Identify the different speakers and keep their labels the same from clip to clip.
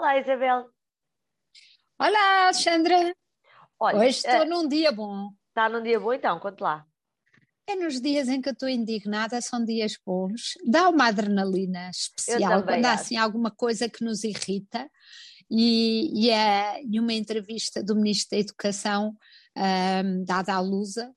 Speaker 1: Olá, Isabel.
Speaker 2: Olá, Alexandra. Olha, Hoje estou uh, num dia bom.
Speaker 1: Está num dia bom então, conte lá.
Speaker 2: É nos dias em que eu estou indignada, são dias bons. Dá uma adrenalina especial quando há assim alguma coisa que nos irrita. E, e, é, e uma entrevista do Ministro da Educação um, dada à Lusa,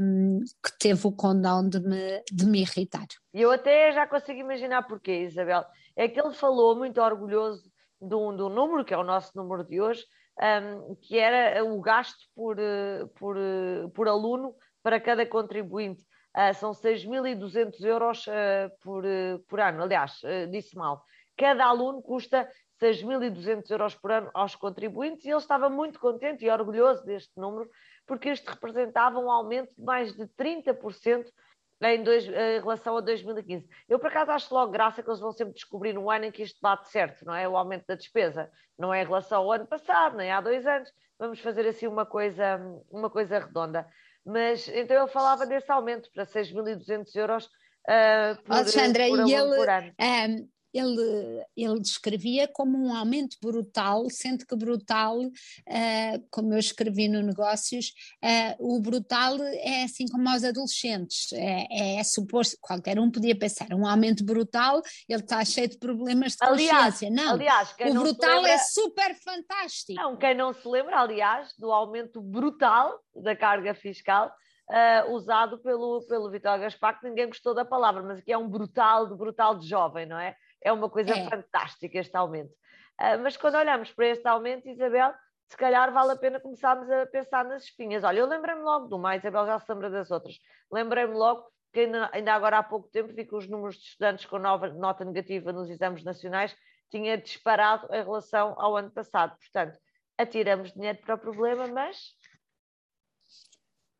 Speaker 2: um, que teve o condão de me, de me irritar.
Speaker 1: Eu até já consigo imaginar porquê, Isabel. É que ele falou muito orgulhoso de um, número, que é o nosso número de hoje, um, que era o gasto por, eh, por, eh, por aluno para cada contribuinte. Uh, são 6.200 euros uh, por, por ano. Aliás, disse mal. Cada aluno custa 6.200 euros por ano aos contribuintes e ele estava muito contente e orgulhoso deste número, porque isto representava um aumento de mais de 30% em, dois, em, relação a 2015. Eu, por acaso, acho logo graça que eles vão sempre descobrir um ano em que isto bate certo, não é? O aumento da despesa. Não é em relação ao ano passado, nem há dois anos. Vamos fazer assim uma coisa, uma coisa redonda. Mas então ele falava desse aumento para 6.200 euros uh, por,
Speaker 2: Alexandra,
Speaker 1: por,
Speaker 2: e ele,
Speaker 1: por ano.
Speaker 2: Um, ele, ele descrevia como um aumento brutal, sendo que brutal, uh, como eu escrevi no Negócios, uh, o brutal é assim como aos adolescentes, é, é, suposto, qualquer um podia pensar, um aumento brutal, ele está cheio de problemas de aliás, consciência. Não,
Speaker 1: aliás,
Speaker 2: o brutal lembra, é super fantástico.
Speaker 1: Não, quem não se lembra, aliás, do aumento brutal da carga fiscal, Uh, usado pelo, pelo Vitor Gaspar, que ninguém gostou da palavra, mas aqui é um brutal, brutal de jovem, não é? É uma coisa é. fantástica este aumento. Uh, mas quando olhamos para este aumento, Isabel, se calhar vale a pena começarmos a pensar nas espinhas. Olha, eu lembrei-me logo de uma, Isabel já se lembra das outras. Lembrei-me logo que ainda, ainda, agora há pouco tempo vi que os números de estudantes com nova, nota negativa nos exames nacionais tinha disparado em relação ao ano passado. Portanto, atiramos dinheiro para o problema, mas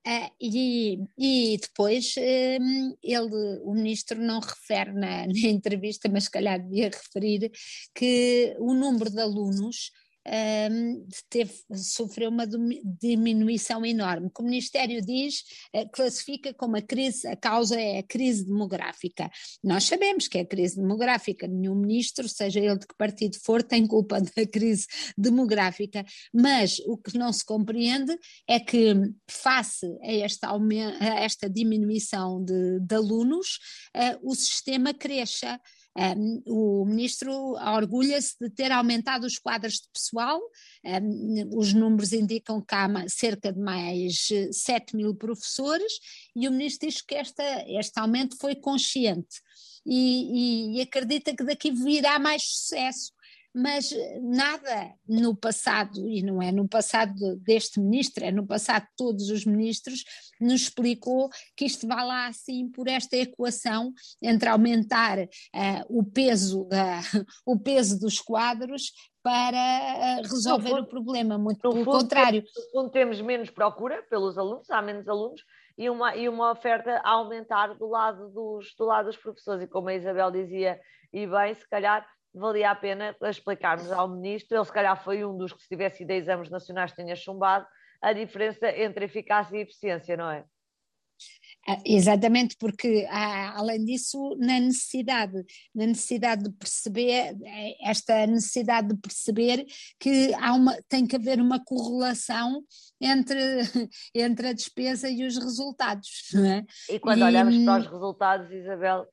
Speaker 2: Uh, e, e, depois um, ele, o ministro não refere na, na, entrevista, mas se calhar devia referir que o número de alunos um, teve, sofreu uma diminuição enorme. O Ministério diz, uh, classifica como a crise, a causa é a crise demográfica. Nós sabemos que é a crise demográfica, nenhum ministro, seja ele de que partido for, tem culpa da crise demográfica, mas o que não se compreende é que, face a esta, a esta diminuição de, de alunos, uh, o sistema cresça. Um, o ministro orgulha-se de ter aumentado os quadros de pessoal, um, os números indicam que há cerca de mais 7 mil professores, e o ministro diz que esta, este aumento foi consciente. E, e, e acredita que daqui virá mais sucesso mas nada no passado, e não é no passado deste ministro, é no passado de todos os ministros, nos explicou que isto vai lá assim por esta equação entre aumentar uh, o, peso da, o peso dos quadros para uh, resolver fundo, o problema, muito pelo contrário.
Speaker 1: No fundo temos menos procura pelos alunos, há menos alunos, e uma, e uma oferta a aumentar do lado dos, do lado dos professores, e como a Isabel dizia, e bem, se calhar valia a pena explicarmos ao ministro, ele se calhar foi um dos que se tivesse ido a exames nacionais tenha chumbado, a diferença entre eficácia e eficiência, não é?
Speaker 2: Ah, exatamente, porque há, além disso, na necessidade, na necessidade de perceber, esta necessidade de perceber que há uma, tem que haver uma correlação entre, entre a despesa e os resultados. É?
Speaker 1: E quando e, olhamos para os resultados, Isabel,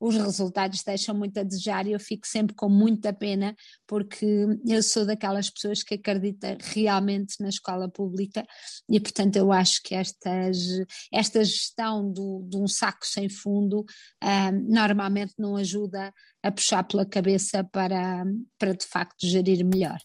Speaker 2: os resultados deixam muito a desejar e eu fico sempre com muita pena porque eu sou daquelas pessoas que acredita realmente na escola pública e portanto eu acho que estas, esta gestão do, de um saco sem fundo ah, normalmente não ajuda a puxar pela cabeça para, para de facto gerir melhor.